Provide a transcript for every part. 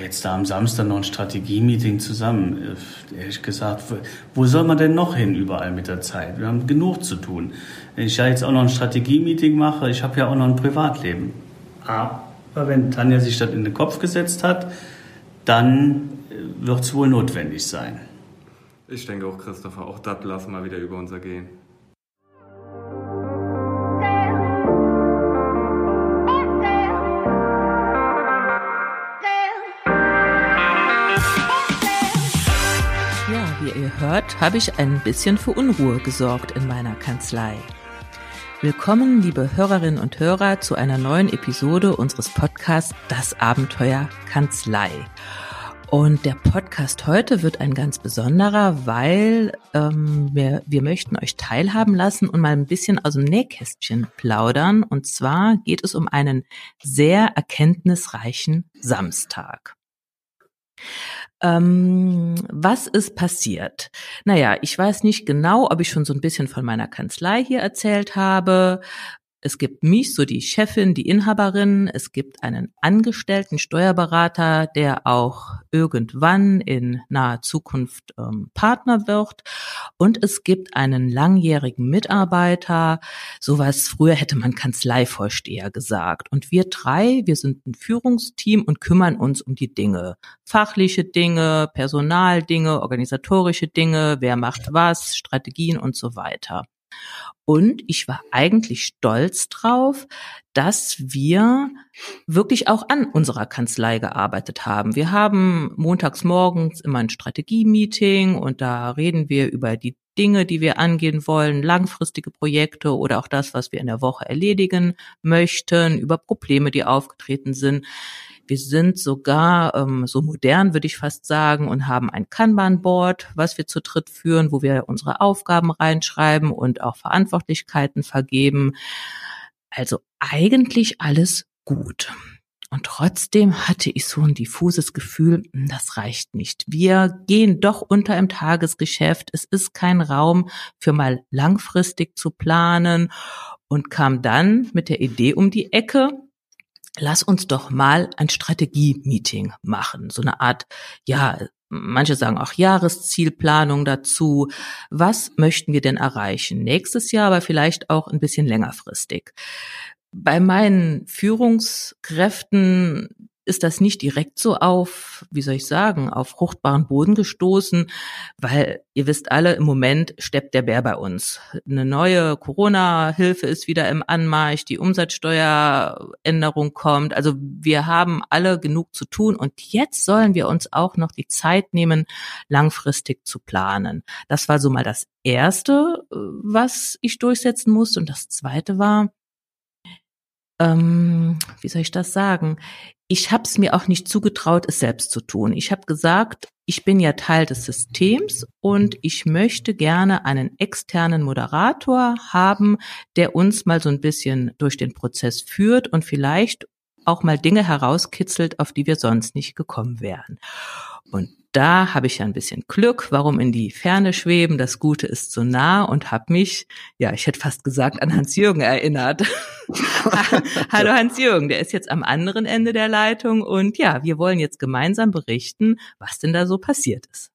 Jetzt da am Samstag noch ein Strategie-Meeting zusammen. Äh, ehrlich gesagt, wo soll man denn noch hin überall mit der Zeit? Wir haben genug zu tun. Wenn ich ja jetzt auch noch ein Strategie-Meeting mache, ich habe ja auch noch ein Privatleben. Aber wenn Tanja sich das in den Kopf gesetzt hat, dann äh, wird es wohl notwendig sein. Ich denke auch, Christopher, auch das lassen wir wieder über uns ergehen. Ihr hört, habe ich ein bisschen für Unruhe gesorgt in meiner Kanzlei. Willkommen, liebe Hörerinnen und Hörer, zu einer neuen Episode unseres Podcasts Das Abenteuer Kanzlei. Und der Podcast heute wird ein ganz besonderer, weil ähm, wir, wir möchten euch teilhaben lassen und mal ein bisschen aus dem Nähkästchen plaudern. Und zwar geht es um einen sehr erkenntnisreichen Samstag. Ähm, was ist passiert? Naja, ich weiß nicht genau, ob ich schon so ein bisschen von meiner Kanzlei hier erzählt habe. Es gibt mich, so die Chefin, die Inhaberin. Es gibt einen angestellten Steuerberater, der auch irgendwann in naher Zukunft ähm, Partner wird. Und es gibt einen langjährigen Mitarbeiter. Sowas früher hätte man Kanzleivorsteher gesagt. Und wir drei, wir sind ein Führungsteam und kümmern uns um die Dinge. Fachliche Dinge, Personaldinge, organisatorische Dinge, wer macht was, Strategien und so weiter. Und ich war eigentlich stolz drauf, dass wir wirklich auch an unserer Kanzlei gearbeitet haben. Wir haben montags morgens immer ein Strategie-Meeting und da reden wir über die Dinge, die wir angehen wollen, langfristige Projekte oder auch das, was wir in der Woche erledigen möchten, über Probleme, die aufgetreten sind. Wir sind sogar ähm, so modern, würde ich fast sagen, und haben ein Kanban-Board, was wir zu dritt führen, wo wir unsere Aufgaben reinschreiben und auch Verantwortlichkeiten vergeben. Also eigentlich alles gut. Und trotzdem hatte ich so ein diffuses Gefühl, hm, das reicht nicht. Wir gehen doch unter im Tagesgeschäft. Es ist kein Raum für mal langfristig zu planen und kam dann mit der Idee um die Ecke, lass uns doch mal ein Strategie-Meeting machen. So eine Art, ja, manche sagen auch Jahreszielplanung dazu. Was möchten wir denn erreichen? Nächstes Jahr, aber vielleicht auch ein bisschen längerfristig. Bei meinen Führungskräften ist das nicht direkt so auf, wie soll ich sagen, auf fruchtbaren Boden gestoßen, weil ihr wisst alle, im Moment steppt der Bär bei uns. Eine neue Corona-Hilfe ist wieder im Anmarsch, die Umsatzsteueränderung kommt. Also wir haben alle genug zu tun und jetzt sollen wir uns auch noch die Zeit nehmen, langfristig zu planen. Das war so mal das Erste, was ich durchsetzen musste. Und das Zweite war, ähm, wie soll ich das sagen? Ich habe es mir auch nicht zugetraut, es selbst zu tun. Ich habe gesagt, ich bin ja Teil des Systems und ich möchte gerne einen externen Moderator haben, der uns mal so ein bisschen durch den Prozess führt und vielleicht auch mal Dinge herauskitzelt, auf die wir sonst nicht gekommen wären. Und da habe ich ja ein bisschen Glück, warum in die Ferne schweben, das Gute ist so nah und habe mich, ja, ich hätte fast gesagt, an Hans-Jürgen erinnert. Hallo Hans-Jürgen, der ist jetzt am anderen Ende der Leitung und ja, wir wollen jetzt gemeinsam berichten, was denn da so passiert ist.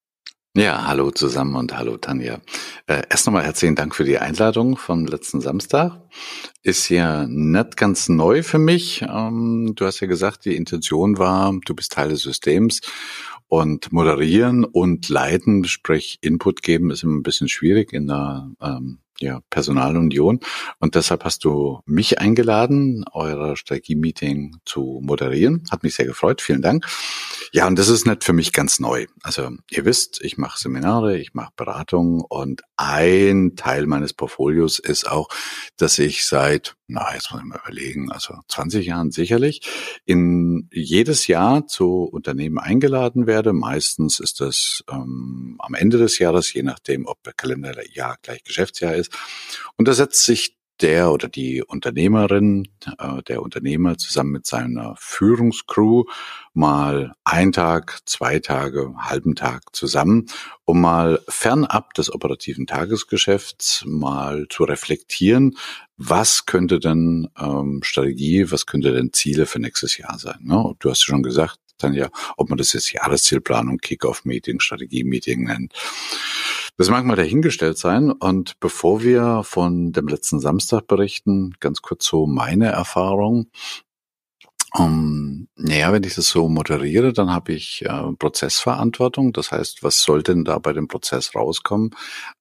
Ja, hallo zusammen und hallo Tanja. Äh, erst nochmal herzlichen Dank für die Einladung vom letzten Samstag. Ist ja nicht ganz neu für mich. Ähm, du hast ja gesagt, die Intention war, du bist Teil des Systems und moderieren und leiten, sprich Input geben, ist immer ein bisschen schwierig in der ähm, ja, Personalunion. Und deshalb hast du mich eingeladen, euer Strategie-Meeting zu moderieren. Hat mich sehr gefreut. Vielen Dank. Ja, und das ist nicht für mich ganz neu. Also ihr wisst, ich mache Seminare, ich mache Beratungen und ein Teil meines Portfolios ist auch, dass ich seit, na, jetzt muss ich mal überlegen, also 20 Jahren sicherlich, in jedes Jahr zu Unternehmen eingeladen werde. Meistens ist das ähm, am Ende des Jahres, je nachdem, ob der Kalenderjahr gleich Geschäftsjahr ist. Und da setzt sich der oder die Unternehmerin, äh, der Unternehmer zusammen mit seiner Führungscrew mal ein Tag, zwei Tage, halben Tag zusammen, um mal fernab des operativen Tagesgeschäfts mal zu reflektieren, was könnte denn ähm, Strategie, was könnte denn Ziele für nächstes Jahr sein. Ne? Du hast schon gesagt, Tanja, ob man das jetzt Jahreszielplanung, Kick-Off-Meeting, Strategie-Meeting nennt. Das mag mal dahingestellt sein. Und bevor wir von dem letzten Samstag berichten, ganz kurz so meine Erfahrung. Um, naja, wenn ich das so moderiere, dann habe ich äh, Prozessverantwortung. Das heißt, was soll denn da bei dem Prozess rauskommen?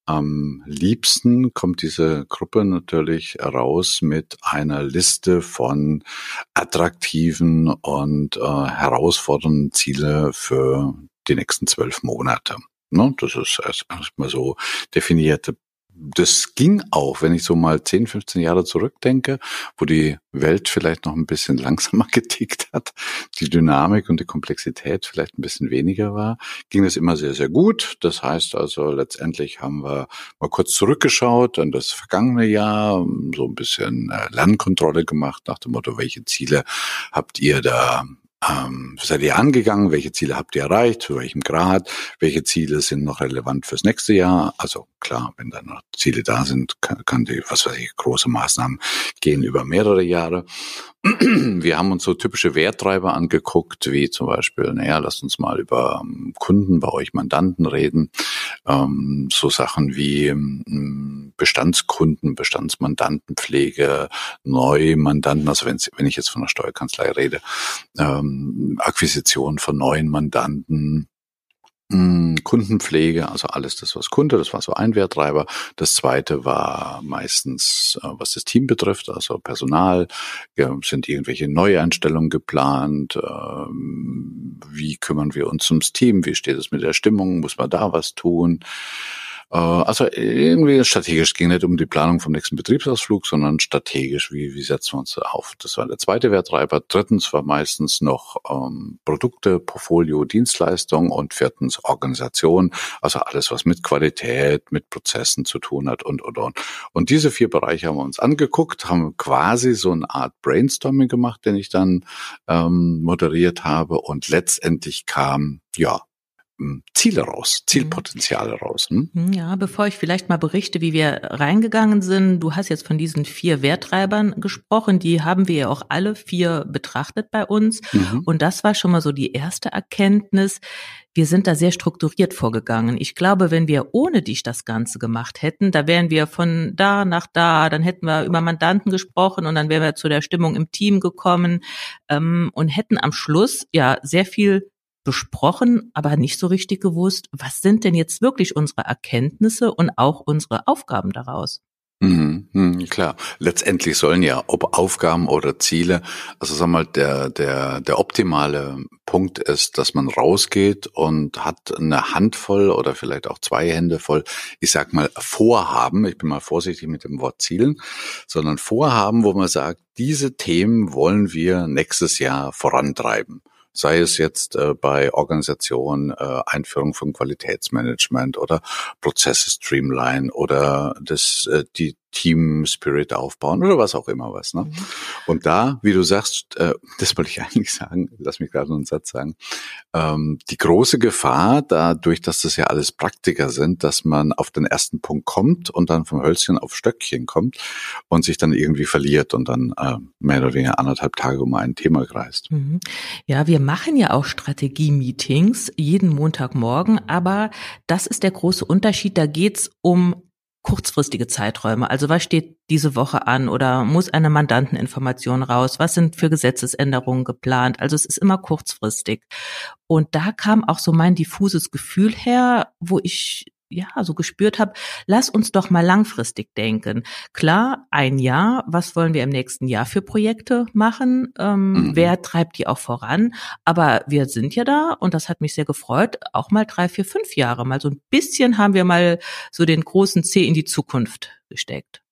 Am liebsten kommt diese Gruppe natürlich raus mit einer Liste von attraktiven und äh, herausfordernden Ziele für die nächsten zwölf Monate. Ne? Das ist erstmal so definiert das ging auch, wenn ich so mal 10, 15 Jahre zurückdenke, wo die Welt vielleicht noch ein bisschen langsamer getickt hat, die Dynamik und die Komplexität vielleicht ein bisschen weniger war, ging das immer sehr, sehr gut. Das heißt also, letztendlich haben wir mal kurz zurückgeschaut an das vergangene Jahr, so ein bisschen äh, Lernkontrolle gemacht nach dem Motto, welche Ziele habt ihr da ähm, seid ihr angegangen? Welche Ziele habt ihr erreicht? Zu welchem Grad? Welche Ziele sind noch relevant fürs nächste Jahr? Also klar, wenn dann noch Ziele da sind, kann, kann die, was weiß ich, große Maßnahmen gehen über mehrere Jahre. Wir haben uns so typische Werttreiber angeguckt, wie zum Beispiel, naja, lasst uns mal über ähm, Kunden bei euch Mandanten reden. Ähm, so Sachen wie ähm, Bestandskunden, Bestandsmandantenpflege, Neumandanten, also wenn, ich jetzt von der Steuerkanzlei rede, ähm, Akquisition von neuen Mandanten, Kundenpflege, also alles das, was Kunde, das war so ein Werttreiber. Das zweite war meistens, äh, was das Team betrifft, also Personal, sind irgendwelche Neueinstellungen geplant, ähm, wie kümmern wir uns ums Team, wie steht es mit der Stimmung, muss man da was tun? Äh, also irgendwie strategisch ging nicht um die Planung vom nächsten Betriebsausflug, sondern strategisch, wie, wie setzen wir uns auf. Das war der zweite Werttreiber. Drittens war meistens noch ähm, Produkte, Portfolio, Dienstleistung und viertens Organisation, also alles, was mit Qualität, mit Prozessen zu tun hat und, und, und. Und diese vier Bereiche haben wir uns angeguckt, haben quasi so eine Art Brainstorming gemacht, den ich dann ähm, moderiert habe und letztendlich kam, ja, Ziele raus, Zielpotenziale mhm. raus. Hm? hm? Ja, bevor ich vielleicht mal berichte, wie wir reingegangen sind, du hast jetzt von diesen vier Werttreibern gesprochen, die haben wir ja auch alle vier betrachtet bei uns. Mhm. Und das war schon mal so die erste Erkenntnis. Wir sind da sehr strukturiert vorgegangen. Ich glaube, wenn wir ohne dich das Ganze gemacht hätten, da wären wir von da nach da, dann hätten wir über Mandanten gesprochen und dann wären wir zu der Stimmung im Team gekommen ähm, und hätten am Schluss ja sehr viel besprochen, aber nicht so richtig gewusst, was sind denn jetzt wirklich unsere Erkenntnisse und auch unsere Aufgaben daraus? Mhm, mh, klar. Letztendlich sollen ja, ob Aufgaben oder Ziele, also sag mal, der, der, der optimale Punkt ist, dass man rausgeht und hat eine Handvoll oder vielleicht auch zwei Hände voll, ich sag mal, Vorhaben, ich bin mal vorsichtig mit dem Wort Zielen, sondern Vorhaben, wo man sagt, diese Themen wollen wir nächstes Jahr vorantreiben sei es jetzt äh, bei Organisation, äh, Einführung von Qualitätsmanagement oder Prozesse streamline oder das, äh, die Team Spirit aufbauen oder was auch immer was. Ne? Mhm. Und da, wie du sagst, äh, das wollte ich eigentlich sagen, lass mich gerade einen Satz sagen, ähm, die große Gefahr, dadurch, dass das ja alles Praktiker sind, dass man auf den ersten Punkt kommt und dann vom Hölzchen auf Stöckchen kommt und sich dann irgendwie verliert und dann äh, mehr oder weniger anderthalb Tage um ein Thema kreist. Mhm. Ja, wir machen ja auch Strategie-Meetings jeden Montagmorgen, aber das ist der große Unterschied. Da geht's um kurzfristige Zeiträume. Also was steht diese Woche an oder muss eine Mandanteninformation raus? Was sind für Gesetzesänderungen geplant? Also es ist immer kurzfristig. Und da kam auch so mein diffuses Gefühl her, wo ich ja, so gespürt habe, lass uns doch mal langfristig denken. Klar, ein Jahr, was wollen wir im nächsten Jahr für Projekte machen? Ähm, mhm. Wer treibt die auch voran? Aber wir sind ja da und das hat mich sehr gefreut, auch mal drei, vier, fünf Jahre. Mal so ein bisschen haben wir mal so den großen C in die Zukunft gesteckt.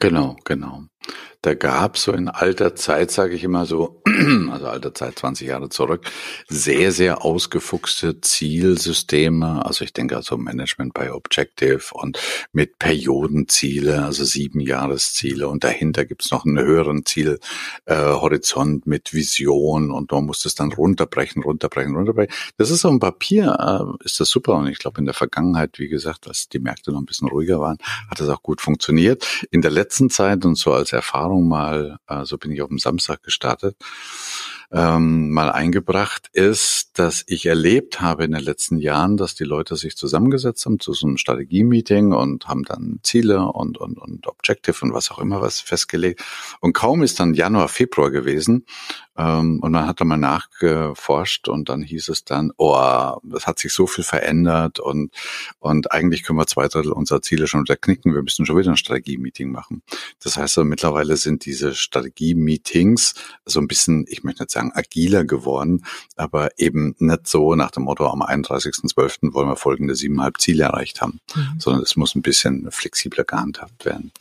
Genau, genau. Da gab so in alter Zeit, sage ich immer so, also alter Zeit 20 Jahre zurück, sehr, sehr ausgefuchste Zielsysteme. Also ich denke also Management by Objective und mit Periodenziele, also sieben Jahresziele und dahinter gibt's noch einen höheren Zielhorizont äh, mit Vision und man muss das dann runterbrechen, runterbrechen, runterbrechen. Das ist auf dem Papier, äh, ist das super und ich glaube in der Vergangenheit, wie gesagt, als die Märkte noch ein bisschen ruhiger waren, hat das auch gut funktioniert. In der letzten Zeit und so als Erfahrung mal, äh, so bin ich auf dem Samstag gestartet, ähm, mal eingebracht, ist, dass ich erlebt habe in den letzten Jahren, dass die Leute sich zusammengesetzt haben zu so einem Strategie-Meeting und haben dann Ziele und, und, und Objective und was auch immer was festgelegt. Und kaum ist dann Januar, Februar gewesen ähm, und man hat dann mal nachgeforscht und dann hieß es dann, oh, das hat sich so viel verändert und, und eigentlich können wir zwei Drittel unserer Ziele schon wieder knicken. Wir müssen schon wieder ein Strategie-Meeting machen. Das heißt, also, mittlerweile sind diese Strategie-Meetings so ein bisschen, ich möchte nicht sagen agiler geworden, aber eben nicht so nach dem Motto, am 31.12. wollen wir folgende siebeneinhalb Ziele erreicht haben, mhm. sondern es muss ein bisschen flexibler gehandhabt werden.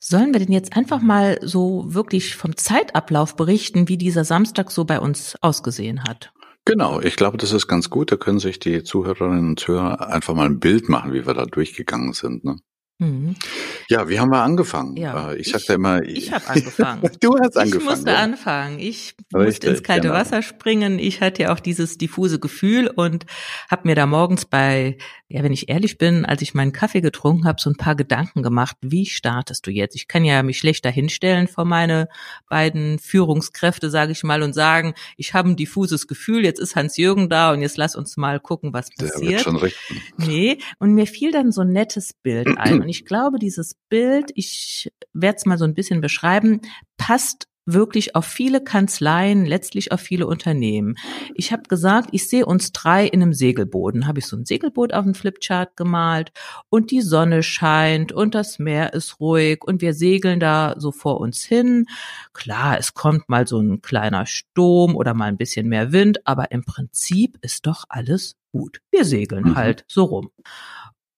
Sollen wir denn jetzt einfach mal so wirklich vom Zeitablauf berichten, wie dieser Samstag so bei uns ausgesehen hat? Genau, ich glaube, das ist ganz gut. Da können sich die Zuhörerinnen und Zuhörer einfach mal ein Bild machen, wie wir da durchgegangen sind. Ne? Mhm. Ja, wie haben wir angefangen? Ja, äh, ich, ich sagte immer, ich, ich habe angefangen. du hast angefangen. Ich musste ja. anfangen. Ich Richtig, musste ins kalte genau. Wasser springen. Ich hatte ja auch dieses diffuse Gefühl und habe mir da morgens bei, ja, wenn ich ehrlich bin, als ich meinen Kaffee getrunken habe, so ein paar Gedanken gemacht. Wie startest du jetzt? Ich kann ja mich schlechter hinstellen vor meine beiden Führungskräfte, sage ich mal, und sagen, ich habe ein diffuses Gefühl. Jetzt ist Hans Jürgen da und jetzt lass uns mal gucken, was passiert. Der wird schon richten. Nee, und mir fiel dann so ein nettes Bild ein. Und ich glaube, dieses Bild, ich werde es mal so ein bisschen beschreiben, passt wirklich auf viele Kanzleien, letztlich auf viele Unternehmen. Ich habe gesagt, ich sehe uns drei in einem Segelboot. Habe ich so ein Segelboot auf dem Flipchart gemalt und die Sonne scheint und das Meer ist ruhig und wir segeln da so vor uns hin. Klar, es kommt mal so ein kleiner Sturm oder mal ein bisschen mehr Wind, aber im Prinzip ist doch alles gut. Wir segeln mhm. halt so rum.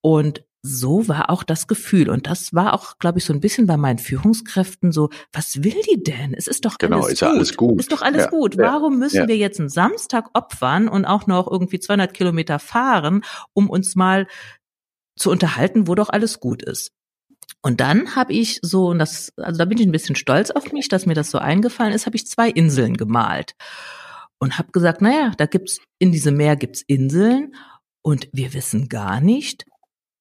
Und so war auch das Gefühl. Und das war auch, glaube ich, so ein bisschen bei meinen Führungskräften so, was will die denn? Es ist doch genau, alles ist gut. alles gut. Ist doch alles ja, gut. Warum müssen ja. wir jetzt einen Samstag opfern und auch noch irgendwie 200 Kilometer fahren, um uns mal zu unterhalten, wo doch alles gut ist? Und dann habe ich so, und das, also da bin ich ein bisschen stolz auf mich, dass mir das so eingefallen ist, habe ich zwei Inseln gemalt und habe gesagt, naja, da gibt's in diesem Meer gibt's Inseln und wir wissen gar nicht,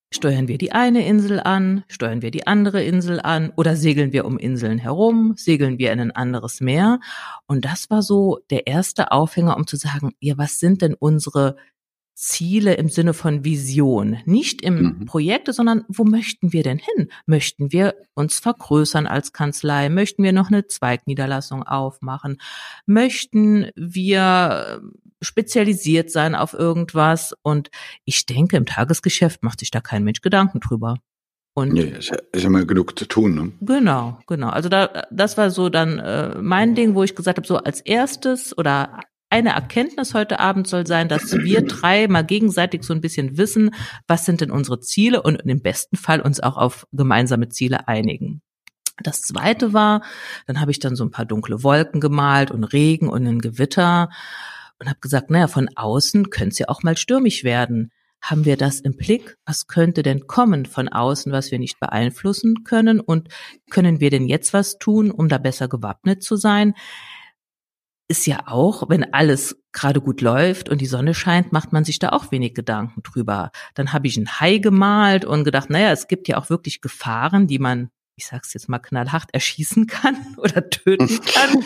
Steuern wir die eine Insel an, steuern wir die andere Insel an oder segeln wir um Inseln herum, segeln wir in ein anderes Meer? Und das war so der erste Aufhänger, um zu sagen, ja, was sind denn unsere Ziele im Sinne von Vision, nicht im mhm. Projekte, sondern wo möchten wir denn hin? Möchten wir uns vergrößern als Kanzlei? Möchten wir noch eine Zweigniederlassung aufmachen? Möchten wir spezialisiert sein auf irgendwas? Und ich denke, im Tagesgeschäft macht sich da kein Mensch Gedanken drüber. Und nee, ist, ja, ist immer genug zu tun. Ne? Genau, genau. Also da, das war so dann äh, mein Ding, wo ich gesagt habe, so als erstes oder eine Erkenntnis heute Abend soll sein, dass wir drei mal gegenseitig so ein bisschen wissen, was sind denn unsere Ziele und im besten Fall uns auch auf gemeinsame Ziele einigen. Das zweite war, dann habe ich dann so ein paar dunkle Wolken gemalt und Regen und ein Gewitter und habe gesagt, naja, von außen könnte es ja auch mal stürmisch werden. Haben wir das im Blick? Was könnte denn kommen von außen, was wir nicht beeinflussen können? Und können wir denn jetzt was tun, um da besser gewappnet zu sein? Ist ja auch, wenn alles gerade gut läuft und die Sonne scheint, macht man sich da auch wenig Gedanken drüber. Dann habe ich ein Hai gemalt und gedacht, naja, es gibt ja auch wirklich Gefahren, die man, ich sag's jetzt mal knallhart, erschießen kann oder töten kann.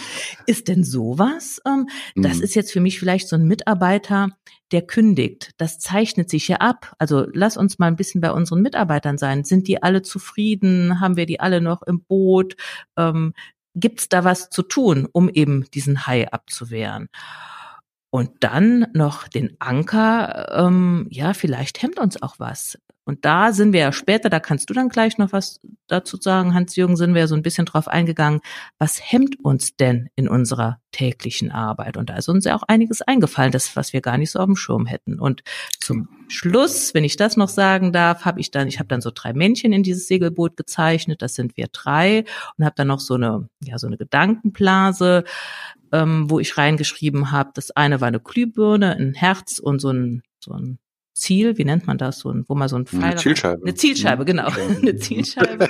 ist denn sowas? Ähm, das mhm. ist jetzt für mich vielleicht so ein Mitarbeiter, der kündigt. Das zeichnet sich ja ab. Also lass uns mal ein bisschen bei unseren Mitarbeitern sein. Sind die alle zufrieden? Haben wir die alle noch im Boot? Ähm, gibt's da was zu tun, um eben diesen Hai abzuwehren? Und dann noch den Anker, ähm, ja, vielleicht hemmt uns auch was. Und da sind wir ja später, da kannst du dann gleich noch was dazu sagen, Hans-Jürgen, sind wir so ein bisschen drauf eingegangen, was hemmt uns denn in unserer täglichen Arbeit? Und da ist uns ja auch einiges eingefallen, das, was wir gar nicht so auf dem Schirm hätten. Und zum Schluss, wenn ich das noch sagen darf, habe ich dann, ich habe dann so drei Männchen in dieses Segelboot gezeichnet, das sind wir drei, und habe dann noch so eine, ja, so eine Gedankenblase, ähm, wo ich reingeschrieben habe, das eine war eine Glühbirne, ein Herz und so ein, so ein Ziel, wie nennt man das, so ein, wo man so ein Pfeil eine Zielscheibe, eine Zielscheibe, genau, eine Zielscheibe.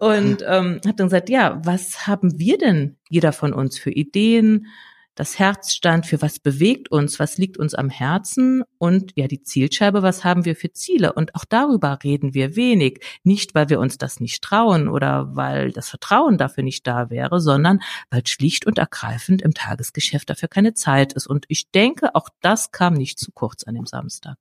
Und ähm, habe dann gesagt, ja, was haben wir denn jeder von uns für Ideen? Das Herzstand, für was bewegt uns, was liegt uns am Herzen und ja, die Zielscheibe, was haben wir für Ziele? Und auch darüber reden wir wenig. Nicht, weil wir uns das nicht trauen oder weil das Vertrauen dafür nicht da wäre, sondern weil schlicht und ergreifend im Tagesgeschäft dafür keine Zeit ist. Und ich denke, auch das kam nicht zu kurz an dem Samstag.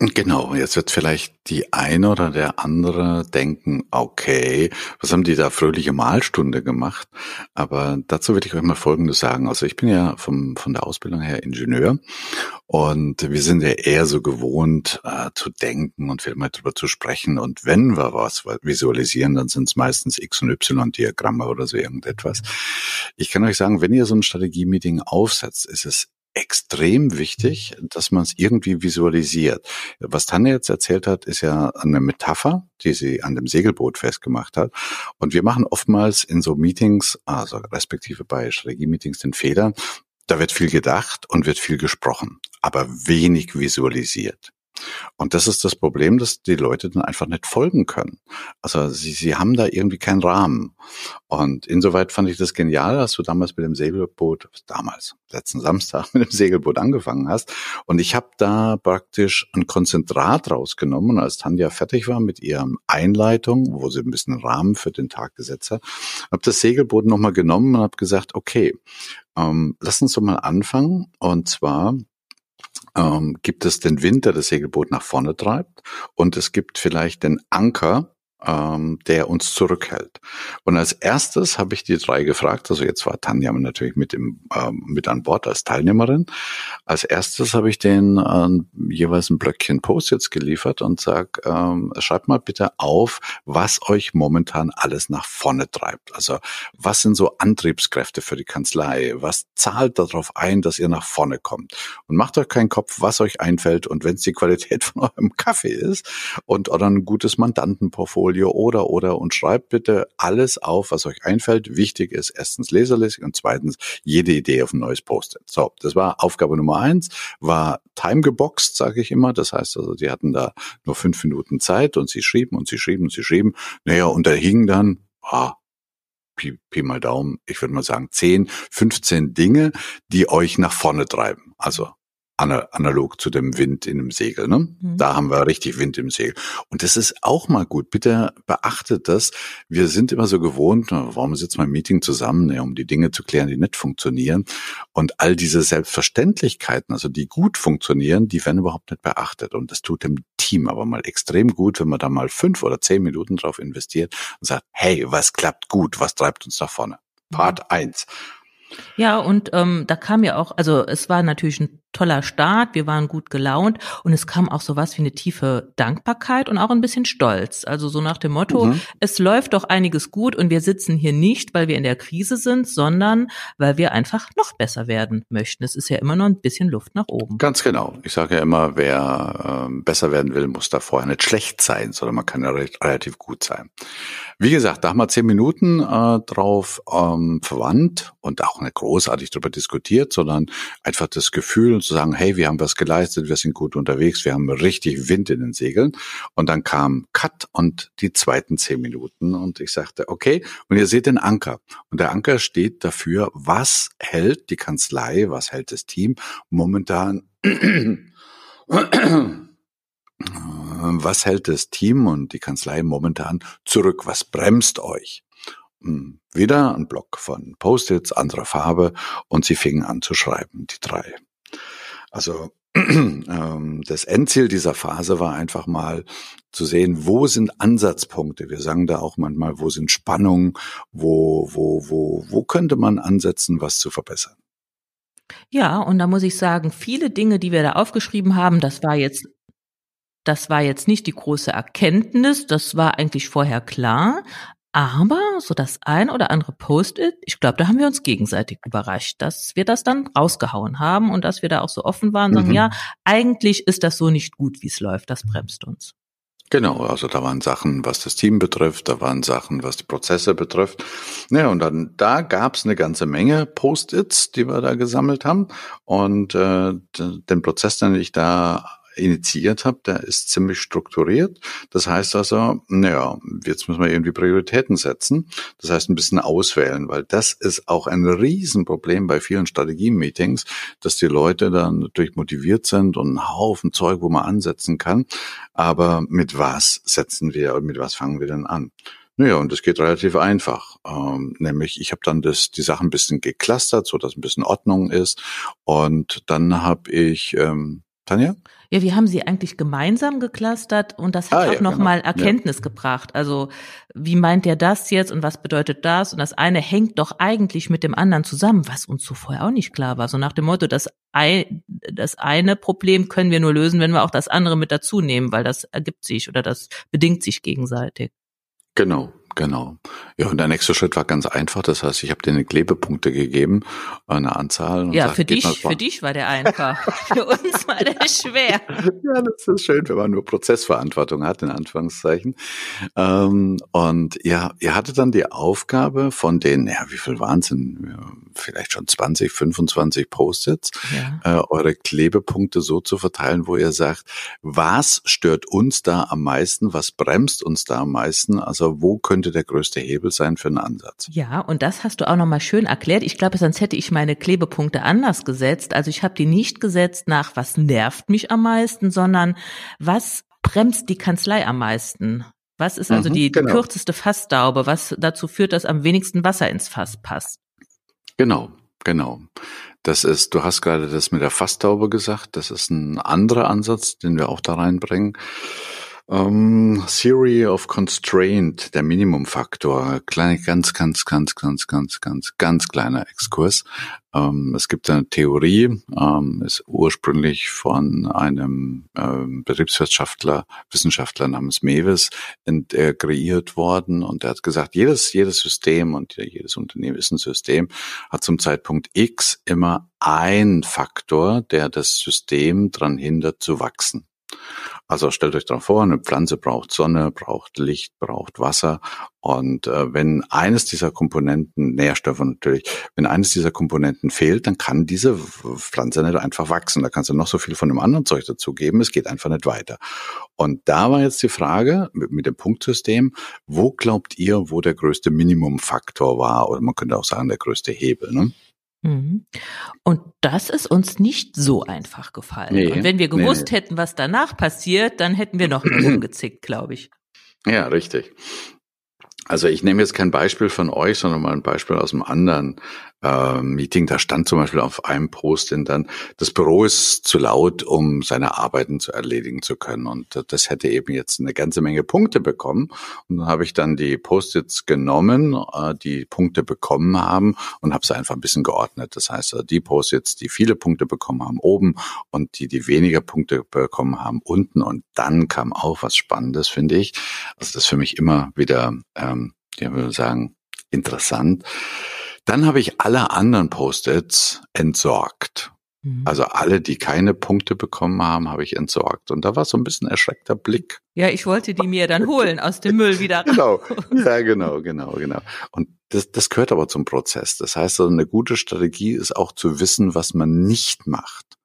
Genau, jetzt wird vielleicht die eine oder der andere denken, okay, was haben die da fröhliche Mahlstunde gemacht? Aber dazu will ich euch mal Folgendes sagen. Also ich bin ja vom, von der Ausbildung her Ingenieur und wir sind ja eher so gewohnt äh, zu denken und viel mal drüber zu sprechen. Und wenn wir was visualisieren, dann sind es meistens X- und Y-Diagramme oder so irgendetwas. Ich kann euch sagen, wenn ihr so ein Strategie-Meeting aufsetzt, ist es extrem wichtig, dass man es irgendwie visualisiert. Was Tanja jetzt erzählt hat, ist ja eine Metapher, die sie an dem Segelboot festgemacht hat. Und wir machen oftmals in so Meetings, also respektive bei Strategie-Meetings den Fehler, da wird viel gedacht und wird viel gesprochen, aber wenig visualisiert. Und das ist das Problem, dass die Leute dann einfach nicht folgen können. Also sie, sie haben da irgendwie keinen Rahmen. Und insoweit fand ich das genial, als du damals mit dem Segelboot, damals, letzten Samstag mit dem Segelboot angefangen hast. Und ich habe da praktisch ein Konzentrat rausgenommen, als Tanja fertig war mit ihrem Einleitung, wo sie ein bisschen Rahmen für den Tag gesetzt hat, habe das Segelboot nochmal genommen und habe gesagt, okay, ähm, lass uns doch mal anfangen. Und zwar ähm, gibt es den Wind, der das Segelboot nach vorne treibt? Und es gibt vielleicht den Anker, ähm, der uns zurückhält. Und als erstes habe ich die drei gefragt, also jetzt war Tanja natürlich mit, im, ähm, mit an Bord als Teilnehmerin. Als erstes habe ich denen äh, jeweils ein Blöckchen Post-its geliefert und sag, ähm, schreibt mal bitte auf, was euch momentan alles nach vorne treibt. Also was sind so Antriebskräfte für die Kanzlei? Was zahlt darauf ein, dass ihr nach vorne kommt? Und macht euch keinen Kopf, was euch einfällt und wenn es die Qualität von eurem Kaffee ist und oder ein gutes Mandantenportfolio Portfolio oder oder und schreibt bitte alles auf, was euch einfällt. Wichtig ist erstens leserlässig und zweitens jede Idee auf ein neues Post-it. So, das war Aufgabe Nummer eins, war time geboxt, sage ich immer. Das heißt also, die hatten da nur fünf Minuten Zeit und sie schrieben und sie schrieben und sie schrieben. Naja, und da hing dann, ah, Pi, Pi mal Daumen, ich würde mal sagen 10, 15 Dinge, die euch nach vorne treiben. Also analog zu dem Wind in dem Segel. Ne? Mhm. Da haben wir richtig Wind im Segel. Und das ist auch mal gut. Bitte beachtet das. Wir sind immer so gewohnt, warum sitzen wir im Meeting zusammen, ja, um die Dinge zu klären, die nicht funktionieren. Und all diese Selbstverständlichkeiten, also die gut funktionieren, die werden überhaupt nicht beachtet. Und das tut dem Team aber mal extrem gut, wenn man da mal fünf oder zehn Minuten drauf investiert und sagt, hey, was klappt gut, was treibt uns nach vorne? Part mhm. eins. Ja, und ähm, da kam ja auch, also es war natürlich ein toller Start, wir waren gut gelaunt und es kam auch sowas wie eine tiefe Dankbarkeit und auch ein bisschen Stolz. Also so nach dem Motto, mhm. es läuft doch einiges gut und wir sitzen hier nicht, weil wir in der Krise sind, sondern weil wir einfach noch besser werden möchten. Es ist ja immer noch ein bisschen Luft nach oben. Ganz genau. Ich sage ja immer, wer ähm, besser werden will, muss da vorher nicht schlecht sein, sondern man kann ja relativ gut sein. Wie gesagt, da haben wir zehn Minuten äh, drauf ähm, verwandt und auch nicht großartig darüber diskutiert, sondern einfach das Gefühl und zu sagen, hey, wir haben was geleistet, wir sind gut unterwegs, wir haben richtig Wind in den Segeln. Und dann kam Cut und die zweiten zehn Minuten und ich sagte, okay, und ihr seht den Anker. Und der Anker steht dafür, was hält die Kanzlei, was hält das Team momentan was hält das Team und die Kanzlei momentan zurück? Was bremst euch? Hm, wieder ein Block von Post-its anderer Farbe und sie fingen an zu schreiben, die drei. Also ähm, das Endziel dieser Phase war einfach mal zu sehen, wo sind Ansatzpunkte. Wir sagen da auch manchmal, wo sind Spannungen, wo, wo, wo, wo könnte man ansetzen, was zu verbessern. Ja, und da muss ich sagen, viele Dinge, die wir da aufgeschrieben haben, das war jetzt das war jetzt nicht die große Erkenntnis, das war eigentlich vorher klar, aber so das ein oder andere Post-it, ich glaube, da haben wir uns gegenseitig überrascht, dass wir das dann rausgehauen haben und dass wir da auch so offen waren, sagen, mhm. ja, eigentlich ist das so nicht gut, wie es läuft, das bremst uns. Genau, also da waren Sachen, was das Team betrifft, da waren Sachen, was die Prozesse betrifft. Ja, und dann da gab's eine ganze Menge Post-its, die wir da gesammelt haben. Und äh, den Prozess, den ich da initiiert habe, der ist ziemlich strukturiert. Das heißt also, naja, jetzt müssen wir irgendwie Prioritäten setzen. Das heißt, ein bisschen auswählen, weil das ist auch ein Riesenproblem bei vielen Strategie-Meetings, dass die Leute dann natürlich motiviert sind und einen Haufen Zeug, wo man ansetzen kann. Aber mit was setzen wir und mit was fangen wir denn an? Naja, und das geht relativ einfach. Ähm, nämlich, ich habe dann das, die Sachen ein bisschen geclustert, so dass ein bisschen Ordnung ist. Und dann habe ich, ähm, Tanja? Ja, wir haben sie eigentlich gemeinsam geclustert und das hat Ah, auch ja, nochmal genau. Erkenntnis gebracht. Also wie meint der das jetzt und was bedeutet das? Und das eine hängt doch eigentlich mit dem anderen zusammen, was uns so vorher auch nicht klar war. So nach dem Motto, das, ei- das eine Problem können wir nur lösen, wenn wir auch das andere mit dazu nehmen, weil das ergibt sich oder das bedingt sich gegenseitig. Genau, genau. Ja, und der nächste Schritt war ganz einfach. Das heißt, ich habe denen Klebepunkte gegeben, eine Anzahl. Und Ja, sag, für dich, für dich war der einfach. für uns war der schwer. Ja, das ist schön, wenn man nur Prozessverantwortung hat, in Anführungszeichen. Ähm, und ja, ihr hattet dann die Aufgabe von den, ja, wie viel waren es denn? Ja, Vielleicht schon 20, 25 Post-its, Ja. äh, eure Klebepunkte so zu verteilen, wo ihr sagt, was stört uns da am meisten, was bremst uns da am meisten, also wo könnte der größte Hebel sein für einen Ansatz? Ja, und das hast du auch nochmal schön erklärt. Ich glaube, sonst hätte ich meine Klebepunkte anders gesetzt. Also ich habe die nicht gesetzt nach, was nervt mich am meisten, sondern was bremst die Kanzlei am meisten? Was ist also Mhm, die, die genau. kürzeste Fassdaube? Was dazu führt, dass am wenigsten Wasser ins Fass passt? Genau, genau. Das ist, du hast gerade das mit der Fasstaube gesagt, das ist ein anderer Ansatz, den wir auch da reinbringen. Ähm, Theory of Constraint, der Minimumfaktor, kleine, ganz, ganz, ganz, ganz, ganz, ganz, ganz kleiner Exkurs. Ähm, es gibt eine Theorie, ähm, ist ursprünglich von einem Betriebswirtschaftler, Wissenschaftler namens Mewes ent, äh, kreiert worden und er hat gesagt, jedes, jedes System und jedes Unternehmen ist ein System, hat zum Zeitpunkt X immer ein Faktor, der das System dran hindert zu wachsen. Also stellt euch darauf vor, eine Pflanze braucht Sonne, braucht Licht, braucht Wasser. Und äh, wenn eines dieser Komponenten, Nährstoffe natürlich, wenn eines dieser Komponenten fehlt, dann kann diese Pflanze nicht einfach wachsen. Da kannst du noch so viel von dem anderen Zeug dazugeben, es geht einfach nicht weiter. Und da war jetzt die Frage mit, mit dem Punktsystem, wo glaubt ihr, wo der größte Minimumfaktor war? Oder man könnte auch sagen, der größte Hebel. Ne? Mhm. Und das ist uns nicht so einfach gefallen. Nee, und wenn wir gewusst nee. hätten, was danach passiert, dann hätten wir noch mehr rumgezickt, glaube ich. Ja, richtig. Also ich nehme jetzt kein Beispiel von euch, sondern mal ein Beispiel aus einem anderen äh, Meeting. Da stand zum Beispiel auf einem Post in dann, das Büro ist zu laut, um seine Arbeiten zu erledigen zu können. Und das hätte eben jetzt eine ganze Menge Punkte bekommen. Und dann habe ich dann die Post-its genommen, äh, die Punkte bekommen haben und habe sie einfach ein bisschen geordnet. Das heißt, äh, die Post-its, die viele Punkte bekommen haben, oben und die, die weniger Punkte bekommen haben, unten. Und dann kam auch was Spannendes, finde ich. Also das ist für mich immer wieder, ähm, ja, würde sagen, interessant. Dann habe ich alle anderen Post-its entsorgt. Mhm. Also alle, die keine Punkte bekommen haben, habe ich entsorgt. Und da war so ein bisschen erschreckter Blick. Ja, ich wollte die mir dann holen aus dem Müll wieder. Genau, ja, genau, genau, genau. Und das, das gehört aber zum Prozess. Das heißt, also eine gute Strategie ist auch zu wissen, was man nicht macht.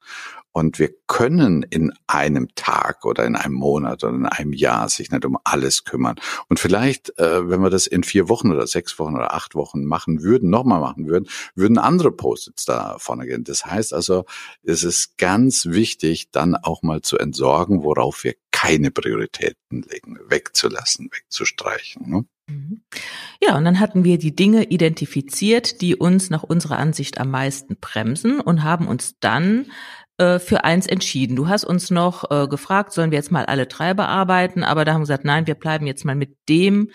Und wir können in einem Tag oder in einem Monat oder in einem Jahr sich nicht um alles kümmern. Und vielleicht, äh, wenn wir das in vier Wochen oder sechs Wochen oder acht Wochen machen würden, nochmal machen würden, würden andere Post-its da vorne gehen. Das heißt also, es ist ganz wichtig, dann auch mal zu entsorgen, worauf wir keine Prioritäten legen, wegzulassen, wegzustreichen. Ne? Mhm. Ja, und dann hatten wir die Dinge identifiziert, die uns nach unserer Ansicht am meisten bremsen und haben uns dann äh, für eins entschieden. Du hast uns noch äh, gefragt, sollen wir jetzt mal alle drei bearbeiten, aber da haben wir gesagt, nein, wir bleiben jetzt mal mit dem,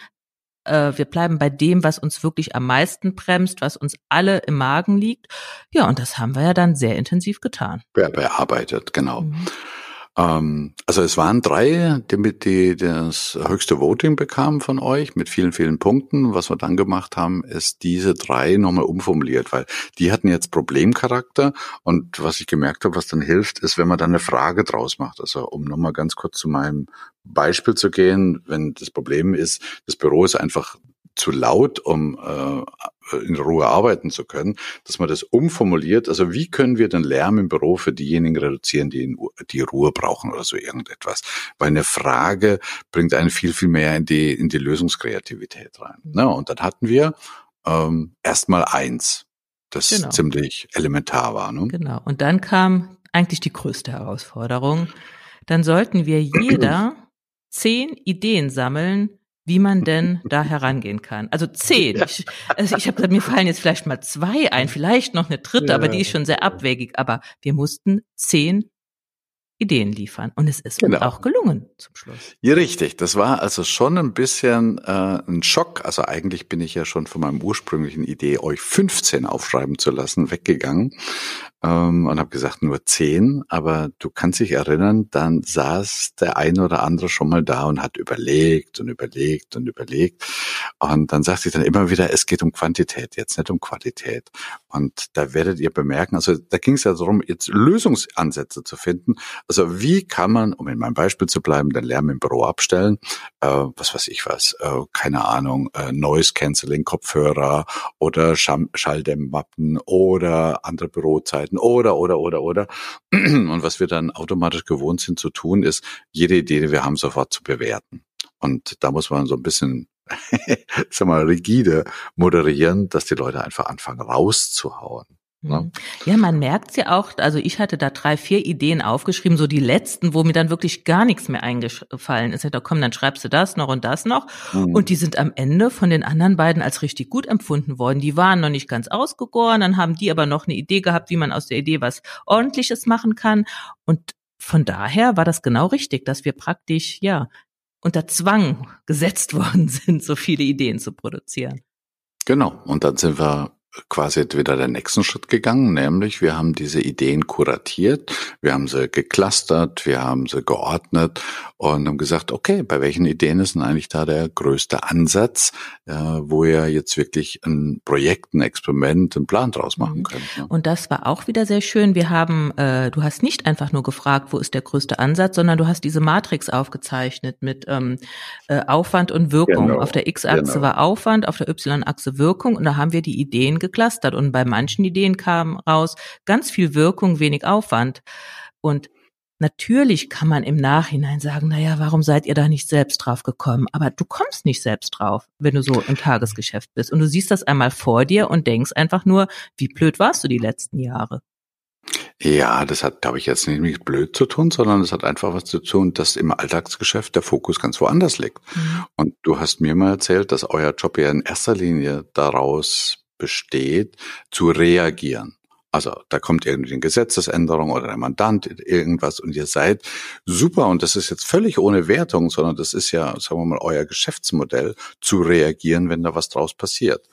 äh, wir bleiben bei dem, was uns wirklich am meisten bremst, was uns alle im Magen liegt. Ja, und das haben wir ja dann sehr intensiv getan. Wer bearbeitet, genau. Mhm. Ähm, also es waren drei, die, die das höchste Voting bekamen von euch mit vielen, vielen Punkten. Was wir dann gemacht haben, ist diese drei nochmal umformuliert, weil die hatten jetzt Problemcharakter und was ich gemerkt habe, was dann hilft, ist, wenn man dann eine Frage draus macht. Also um nochmal ganz kurz zu meinem Beispiel zu gehen, wenn das Problem ist, das Büro ist einfach zu laut, um äh, in Ruhe arbeiten zu können, dass man das umformuliert. Also wie können wir den Lärm im Büro für diejenigen reduzieren, die, in, die Ruhe brauchen oder so irgendetwas? Weil eine Frage bringt einen viel, viel mehr in die, in die Lösungskreativität rein. Ne? Und dann hatten wir ähm, erstmal eins, das genau. ziemlich elementar war. Ne? Genau. Und dann kam eigentlich die größte Herausforderung. Dann sollten wir jeder zehn Ideen sammeln, wie man denn da herangehen kann. Also zehn. Ja. Ich, also ich habe mir fallen jetzt vielleicht mal zwei ein, vielleicht noch eine dritte, ja, aber die ist schon sehr abwegig. Aber wir mussten zehn Ideen liefern. Und es ist genau. auch gelungen zum Schluss. Ja, richtig. Das war also schon ein bisschen äh, ein Schock. Also eigentlich bin ich ja schon von meinem ursprünglichen Idee, euch 15 aufschreiben zu lassen, weggegangen ähm, und habe gesagt, nur 10. Aber du kannst dich erinnern, dann saß der eine oder andere schon mal da und hat überlegt und überlegt und überlegt. Und dann sagte ich dann immer wieder, es geht um Quantität, jetzt nicht um Qualität. Und da werdet ihr bemerken, also da ging es ja darum, jetzt Lösungsansätze zu finden. Also wie kann man, um in meinem Beispiel zu bleiben, den Lärm im Büro abstellen? Äh, was weiß ich was, äh, keine Ahnung, äh, Noise Cancelling Kopfhörer oder Schalldämmmappen oder andere Bürozeiten oder, oder, oder, oder. Und was wir dann automatisch gewohnt sind zu tun, ist, jede Idee, die wir haben, sofort zu bewerten. Und da muss man so ein bisschen sag mal, rigide moderieren, dass die Leute einfach anfangen rauszuhauen. Ne? Mhm. Ja, man merkt's ja auch, also ich hatte da drei, vier Ideen aufgeschrieben, so die letzten, wo mir dann wirklich gar nichts mehr eingefallen ist. Da komm, dann schreibst du das noch und das noch. Mhm. Und die sind am Ende von den anderen beiden als richtig gut empfunden worden. Die waren noch nicht ganz ausgegoren, dann haben die aber noch eine Idee gehabt, wie man aus der Idee was ordentliches machen kann. Und von daher war das genau richtig, dass wir praktisch, ja, unter Zwang gesetzt worden sind, so viele Ideen zu produzieren. Genau. Und dann sind wir quasi wieder den nächsten Schritt gegangen, nämlich wir haben diese Ideen kuratiert, wir haben sie geclustert, wir haben sie geordnet und haben gesagt, okay, bei welchen Ideen ist denn eigentlich da der größte Ansatz, äh, wo ihr jetzt wirklich ein Projekt, ein Experiment, einen Plan draus machen mhm. könnt. Ne? Und das war auch wieder sehr schön. Wir haben, äh, du hast nicht einfach nur gefragt, wo ist der größte Ansatz, sondern du hast diese Matrix aufgezeichnet mit ähm, äh, Aufwand und Wirkung. Genau. Auf der X-Achse genau. war Aufwand, auf der Y-Achse Wirkung und da haben wir die Ideen geclustert und bei manchen Ideen kam raus ganz viel Wirkung, wenig Aufwand. Und Natürlich kann man im Nachhinein sagen, naja, warum seid ihr da nicht selbst drauf gekommen? Aber du kommst nicht selbst drauf, wenn du so im Tagesgeschäft bist. Und du siehst das einmal vor dir und denkst einfach nur, wie blöd warst du die letzten Jahre? Ja, das hat, glaube ich, jetzt nicht mit blöd zu tun, sondern es hat einfach was zu tun, dass im Alltagsgeschäft der Fokus ganz woanders liegt. Mhm. Und du hast mir mal erzählt, dass euer Job ja in erster Linie daraus besteht, zu reagieren. Also da kommt irgendwie eine Gesetzesänderung oder der Mandant irgendwas und ihr seid super und das ist jetzt völlig ohne Wertung, sondern das ist ja, sagen wir mal, euer Geschäftsmodell zu reagieren, wenn da was draus passiert.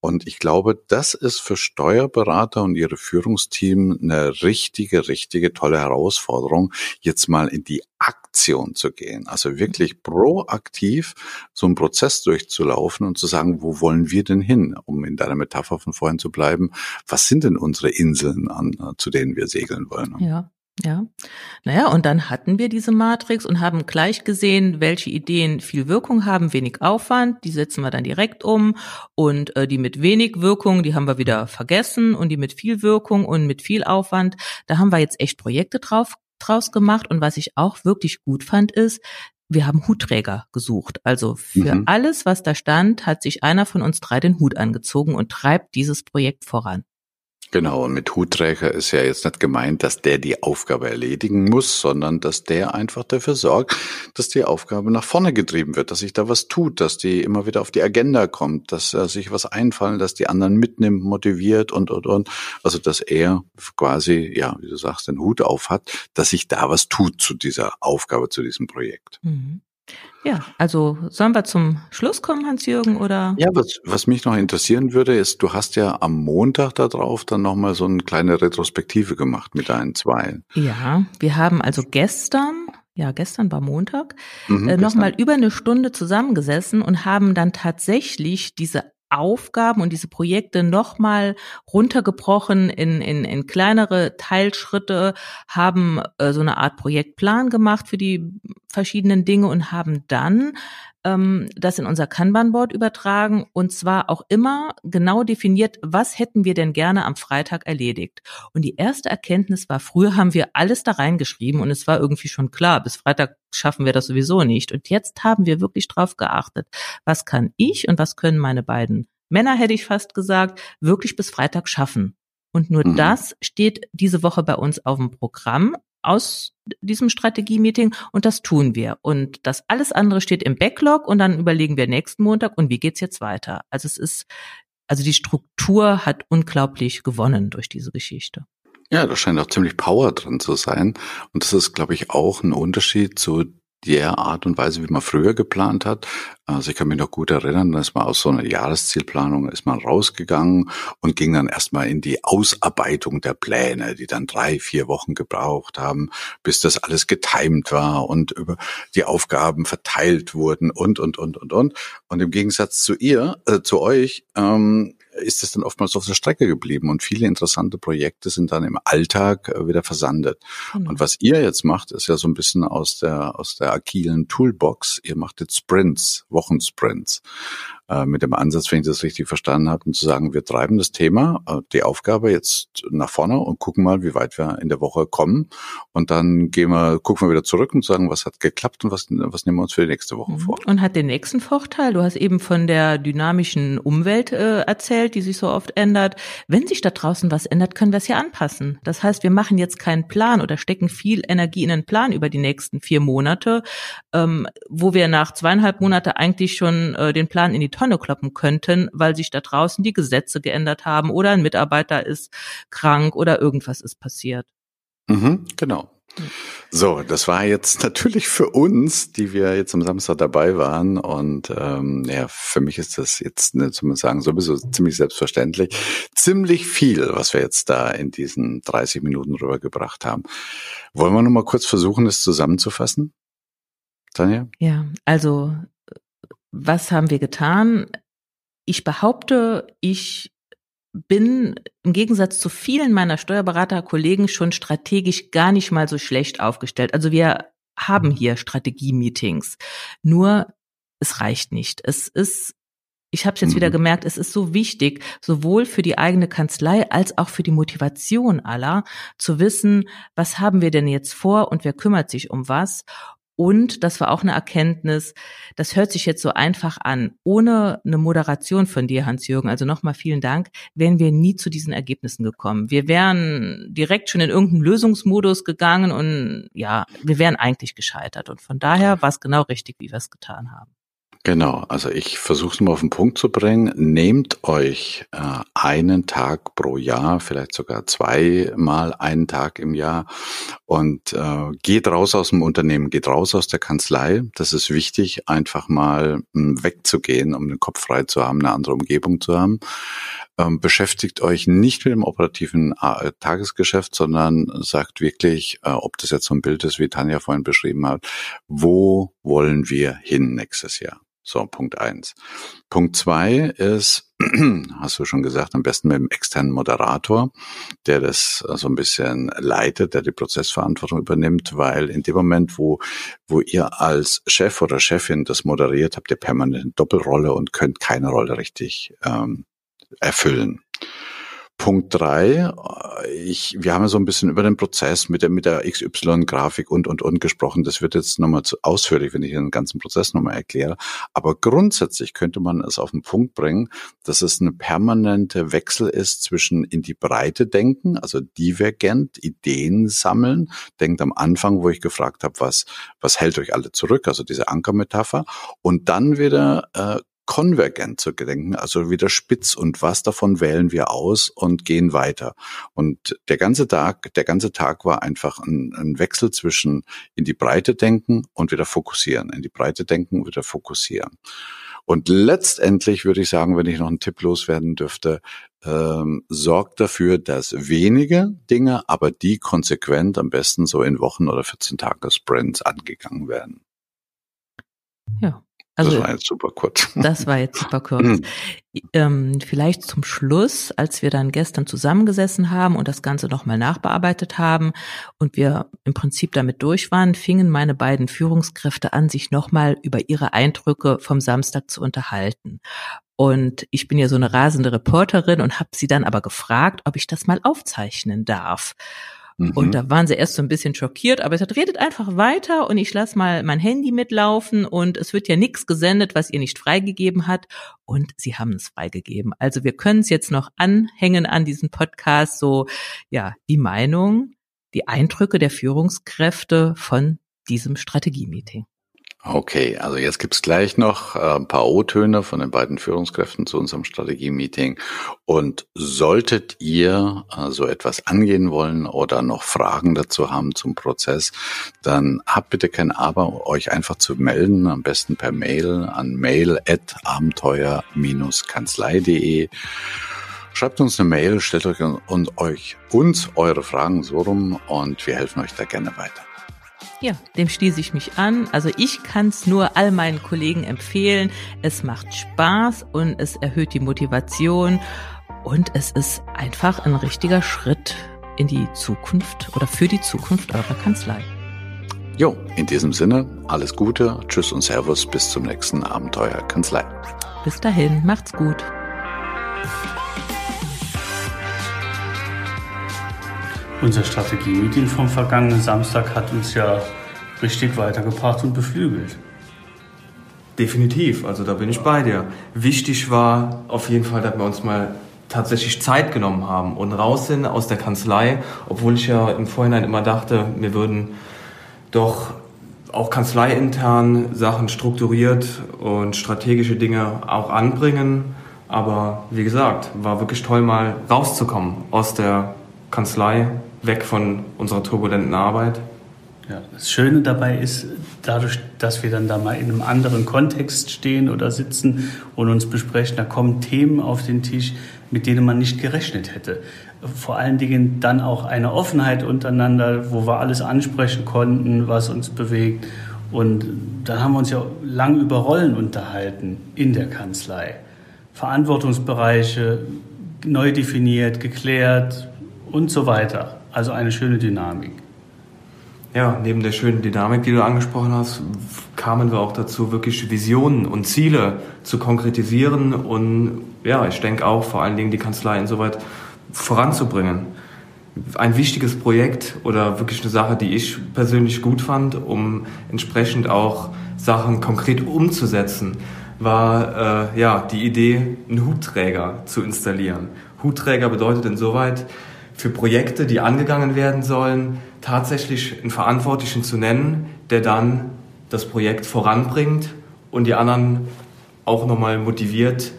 Und ich glaube, das ist für Steuerberater und ihre Führungsteam eine richtige, richtige tolle Herausforderung, jetzt mal in die Aktion zu gehen. Also wirklich proaktiv so einen Prozess durchzulaufen und zu sagen, wo wollen wir denn hin? Um in deiner Metapher von vorhin zu bleiben, was sind denn unsere Inseln, an, zu denen wir segeln wollen? Ja. Ja, naja, und dann hatten wir diese Matrix und haben gleich gesehen, welche Ideen viel Wirkung haben, wenig Aufwand, die setzen wir dann direkt um und äh, die mit wenig Wirkung, die haben wir wieder vergessen und die mit viel Wirkung und mit viel Aufwand, da haben wir jetzt echt Projekte drauf draus gemacht und was ich auch wirklich gut fand ist, wir haben Hutträger gesucht. Also für mhm. alles, was da stand, hat sich einer von uns drei den Hut angezogen und treibt dieses Projekt voran. Genau, und mit Hutträger ist ja jetzt nicht gemeint, dass der die Aufgabe erledigen muss, sondern dass der einfach dafür sorgt, dass die Aufgabe nach vorne getrieben wird, dass sich da was tut, dass die immer wieder auf die Agenda kommt, dass er sich was einfallen, dass die anderen mitnimmt, motiviert und, und, und. Also, dass er quasi, ja, wie du sagst, den Hut auf hat, dass sich da was tut zu dieser Aufgabe, zu diesem Projekt. Mhm. Ja, also sollen wir zum Schluss kommen, Hans-Jürgen, oder? Ja, was, was mich noch interessieren würde, ist, du hast ja am Montag darauf dann nochmal so eine kleine Retrospektive gemacht mit deinen zwei. Ja, wir haben also gestern, ja, gestern war Montag, mhm, äh, nochmal über eine Stunde zusammengesessen und haben dann tatsächlich diese Aufgaben und diese Projekte nochmal runtergebrochen in, in, in kleinere Teilschritte, haben äh, so eine Art Projektplan gemacht für die verschiedenen Dinge und haben dann ähm, das in unser Kanban-Board übertragen und zwar auch immer genau definiert, was hätten wir denn gerne am Freitag erledigt. Und die erste Erkenntnis war, früher haben wir alles da reingeschrieben und es war irgendwie schon klar, bis Freitag schaffen wir das sowieso nicht. Und jetzt haben wir wirklich drauf geachtet, was kann ich und was können meine beiden Männer, hätte ich fast gesagt, wirklich bis Freitag schaffen. Und nur mhm. das steht diese Woche bei uns auf dem Programm aus diesem Strategie-Meeting und das tun wir. Und das alles andere steht im Backlog und dann überlegen wir nächsten Montag und wie geht's jetzt weiter. Also es ist, also die Struktur hat unglaublich gewonnen durch diese Geschichte. Ja, da scheint auch ziemlich Power drin zu sein. Und das ist, glaube ich, auch ein Unterschied zu der Art und Weise, wie man früher geplant hat. Also ich kann mich noch gut erinnern, dass man aus so einer Jahreszielplanung ist man rausgegangen und ging dann erstmal in die Ausarbeitung der Pläne, die dann drei, vier Wochen gebraucht haben, bis das alles getimt war und über die Aufgaben verteilt wurden und, und, und, und, und. Und im Gegensatz zu ihr, äh, zu euch, ähm, ist es dann oftmals auf der Strecke geblieben und viele interessante Projekte sind dann im Alltag äh, wieder versandet. Mhm. Und was ihr jetzt macht, ist ja so ein bisschen aus der, aus der agilen Toolbox. Ihr macht jetzt Sprints, Wochensprints äh, mit dem Ansatz, wenn ich das richtig verstanden habe, zu sagen, wir treiben das Thema, äh, die Aufgabe jetzt nach vorne und gucken mal, wie weit wir in der Woche kommen. Und dann gehen wir, gucken wir wieder zurück und sagen, was hat geklappt und was, was nehmen wir uns für die nächste Woche mhm. vor. Und hat den nächsten Vorteil. Du hast eben von der dynamischen Umwelt äh, erzählt, die sich so oft ändert. Wenn sich da draußen was ändert, können wir es ja anpassen. Das heißt, wir machen jetzt keinen Plan oder stecken viel Energie in einen Plan über die nächsten vier Monate, ähm, wo wir nach zweieinhalb Monate eigentlich schon äh, den Plan in die Tonne kloppen könnten, weil sich da draußen die Gesetze geändert haben oder ein Mitarbeiter ist krank oder irgendwas ist passiert. Mhm, genau. So, das war jetzt natürlich für uns, die wir jetzt am Samstag dabei waren. Und ähm, ja, für mich ist das jetzt, ne, zumindest sagen, sowieso ziemlich selbstverständlich. Ziemlich viel, was wir jetzt da in diesen 30 Minuten rübergebracht haben. Wollen wir noch mal kurz versuchen, es zusammenzufassen? Tanja? Ja, also was haben wir getan? Ich behaupte, ich bin im Gegensatz zu vielen meiner Steuerberaterkollegen schon strategisch gar nicht mal so schlecht aufgestellt. Also wir haben hier Strategie-Meetings. Nur es reicht nicht. Es ist ich habe es jetzt wieder mhm. gemerkt, es ist so wichtig, sowohl für die eigene Kanzlei als auch für die Motivation aller, zu wissen, was haben wir denn jetzt vor und wer kümmert sich um was und das war auch eine Erkenntnis, das hört sich jetzt so einfach an. Ohne eine Moderation von dir, Hans-Jürgen, also nochmal vielen Dank, wären wir nie zu diesen Ergebnissen gekommen. Wir wären direkt schon in irgendeinen Lösungsmodus gegangen und ja, wir wären eigentlich gescheitert. Und von daher war es genau richtig, wie wir es getan haben. Genau, also ich versuche es mal auf den Punkt zu bringen. Nehmt euch äh, einen Tag pro Jahr, vielleicht sogar zweimal einen Tag im Jahr und äh, geht raus aus dem Unternehmen, geht raus aus der Kanzlei. Das ist wichtig, einfach mal mh, hm, wegzugehen, um den Kopf frei zu haben, eine andere Umgebung zu haben. Ähm, beschäftigt euch nicht mit dem operativen äh, Tagesgeschäft, sondern sagt wirklich, äh, ob das jetzt so ein Bild ist, wie Tanja vorhin beschrieben hat, wo wollen wir hin nächstes Jahr? So, Punkt eins. Punkt zwei ist, hast du schon gesagt, am besten mit einem externen Moderator, der das so ein bisschen leitet, der die Prozessverantwortung übernimmt, weil in dem Moment, wo, wo ihr als Chef oder Chefin das moderiert, habt ihr permanent eine Doppelrolle und könnt keine Rolle richtig ähm, erfüllen. Punkt drei, ich, wir haben ja so ein bisschen über den Prozess mit der, mit der XY-Grafik und, und, und gesprochen. Das wird jetzt nochmal zu ausführlich, wenn ich den ganzen Prozess nochmal erkläre. Aber grundsätzlich könnte man es auf den Punkt bringen, dass es eine permanente Wechsel ist zwischen in die Breite denken, also divergent, Ideen sammeln. Denkt am Anfang, wo ich gefragt habe, was, was hält euch alle zurück, also diese Ankermetapher. Und dann wieder äh, konvergent zu gedenken, also wieder spitz und was davon wählen wir aus und gehen weiter. Und der ganze Tag, der ganze Tag war einfach ein, ein Wechsel zwischen in die Breite denken und wieder fokussieren, in die Breite denken, wieder fokussieren. Und letztendlich würde ich sagen, wenn ich noch einen Tipp loswerden dürfte, ähm, sorgt dafür, dass wenige Dinge, aber die konsequent am besten so in Wochen oder 14 Tage Sprints angegangen werden. Ja, Also, das war jetzt super kurz. Das war jetzt super kurz. ähm, vielleicht zum Schluss, als wir dann gestern zusammengesessen haben und das Ganze nochmal nachbearbeitet haben und wir im Prinzip damit durch waren, fingen meine beiden Führungskräfte an, sich nochmal über ihre Eindrücke vom Samstag zu unterhalten. Und ich bin ja so eine rasende Reporterin und habe sie dann aber gefragt, ob ich das mal aufzeichnen darf. Mhm. Und da waren sie erst so ein bisschen schockiert, aber es hat redet einfach weiter und ich lasse mal mein Handy mitlaufen und es wird ja nichts gesendet, was ihr nicht freigegeben hat. Und sie haben es freigegeben. Also wir können es jetzt noch anhängen an diesen Podcast, so ja, die Meinung, die Eindrücke der Führungskräfte von diesem Strategie-Meeting. Okay, also jetzt gibt's gleich noch äh, ein paar O-Töne von den beiden Führungskräften zu unserem Strategie-Meeting. Und solltet ihr äh, so etwas angehen wollen oder noch Fragen dazu haben zum Prozess, dann habt bitte kein Aber, euch einfach zu melden, am besten per Mail an mail.abenteuer-kanzlei.de. Schreibt uns eine Mail, stellt euch und euch uns eure Fragen so rum und wir helfen euch da gerne weiter. Ja, dem schließe ich mich an. Also ich kann es nur all meinen Kollegen empfehlen. Es macht Spaß und es erhöht die Motivation und es ist einfach ein richtiger Schritt in die Zukunft oder für die Zukunft eurer Kanzlei. Jo, in diesem Sinne, alles Gute, Tschüss und Servus, bis zum nächsten Abenteuer Kanzlei. Bis dahin, macht's gut. Unser Strategie-Meeting vom vergangenen Samstag hat uns ja richtig weitergebracht und beflügelt. Definitiv, also da bin ich bei dir. Wichtig war auf jeden Fall, dass wir uns mal tatsächlich Zeit genommen haben und raus sind aus der Kanzlei, obwohl ich ja im Vorhinein immer dachte, wir würden doch auch kanzleiintern Sachen strukturiert und strategische Dinge auch anbringen. Aber wie gesagt, war wirklich toll, mal rauszukommen aus der Kanzlei, weg von unserer turbulenten Arbeit. Ja, das Schöne dabei ist, dadurch, dass wir dann da mal in einem anderen Kontext stehen oder sitzen und uns besprechen, da kommen Themen auf den Tisch, mit denen man nicht gerechnet hätte. Vor allen Dingen dann auch eine Offenheit untereinander, wo wir alles ansprechen konnten, was uns bewegt. Und dann haben wir uns ja lang über Rollen unterhalten in der Kanzlei. Verantwortungsbereiche neu definiert, geklärt und so weiter. Also eine schöne Dynamik. Ja, neben der schönen Dynamik, die du angesprochen hast, kamen wir auch dazu, wirklich Visionen und Ziele zu konkretisieren und ja, ich denke auch vor allen Dingen die Kanzlei insoweit voranzubringen. Ein wichtiges Projekt oder wirklich eine Sache, die ich persönlich gut fand, um entsprechend auch Sachen konkret umzusetzen, war äh, ja die Idee, einen Hutträger zu installieren. Hutträger bedeutet insoweit, für Projekte, die angegangen werden sollen, tatsächlich einen Verantwortlichen zu nennen, der dann das Projekt voranbringt und die anderen auch nochmal motiviert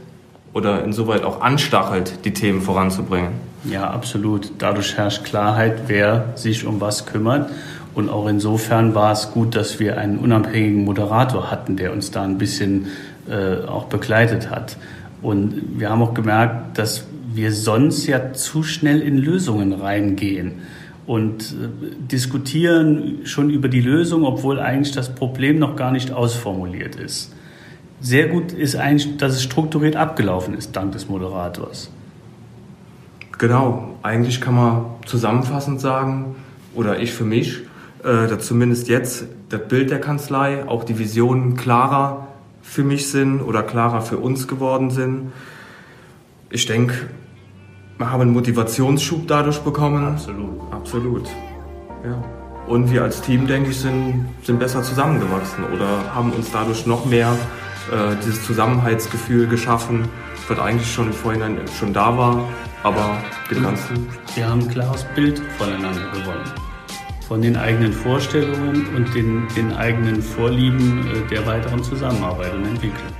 oder insoweit auch anstachelt, die Themen voranzubringen. Ja, absolut. Dadurch herrscht Klarheit, wer sich um was kümmert. Und auch insofern war es gut, dass wir einen unabhängigen Moderator hatten, der uns da ein bisschen äh, auch begleitet hat. Und wir haben auch gemerkt, dass wir sonst ja zu schnell in Lösungen reingehen und äh, diskutieren schon über die Lösung, obwohl eigentlich das Problem noch gar nicht ausformuliert ist. Sehr gut ist eigentlich, dass es strukturiert abgelaufen ist, dank des Moderators. Genau, eigentlich kann man zusammenfassend sagen, oder ich für mich, äh, dass zumindest jetzt das Bild der Kanzlei, auch die Visionen klarer für mich sind oder klarer für uns geworden sind. Ich denke, haben einen Motivationsschub dadurch bekommen. Absolut. Absolut. Ja. Und wir als Team, denke ich, sind, sind besser zusammengewachsen oder haben uns dadurch noch mehr äh, dieses Zusammenhaltsgefühl geschaffen, was eigentlich schon im Vorhinein schon da war, aber dem Ganzen. Wir haben ein klares Bild voneinander gewonnen. Von den eigenen Vorstellungen und den, den eigenen Vorlieben äh, der weiteren Zusammenarbeit und Entwicklung.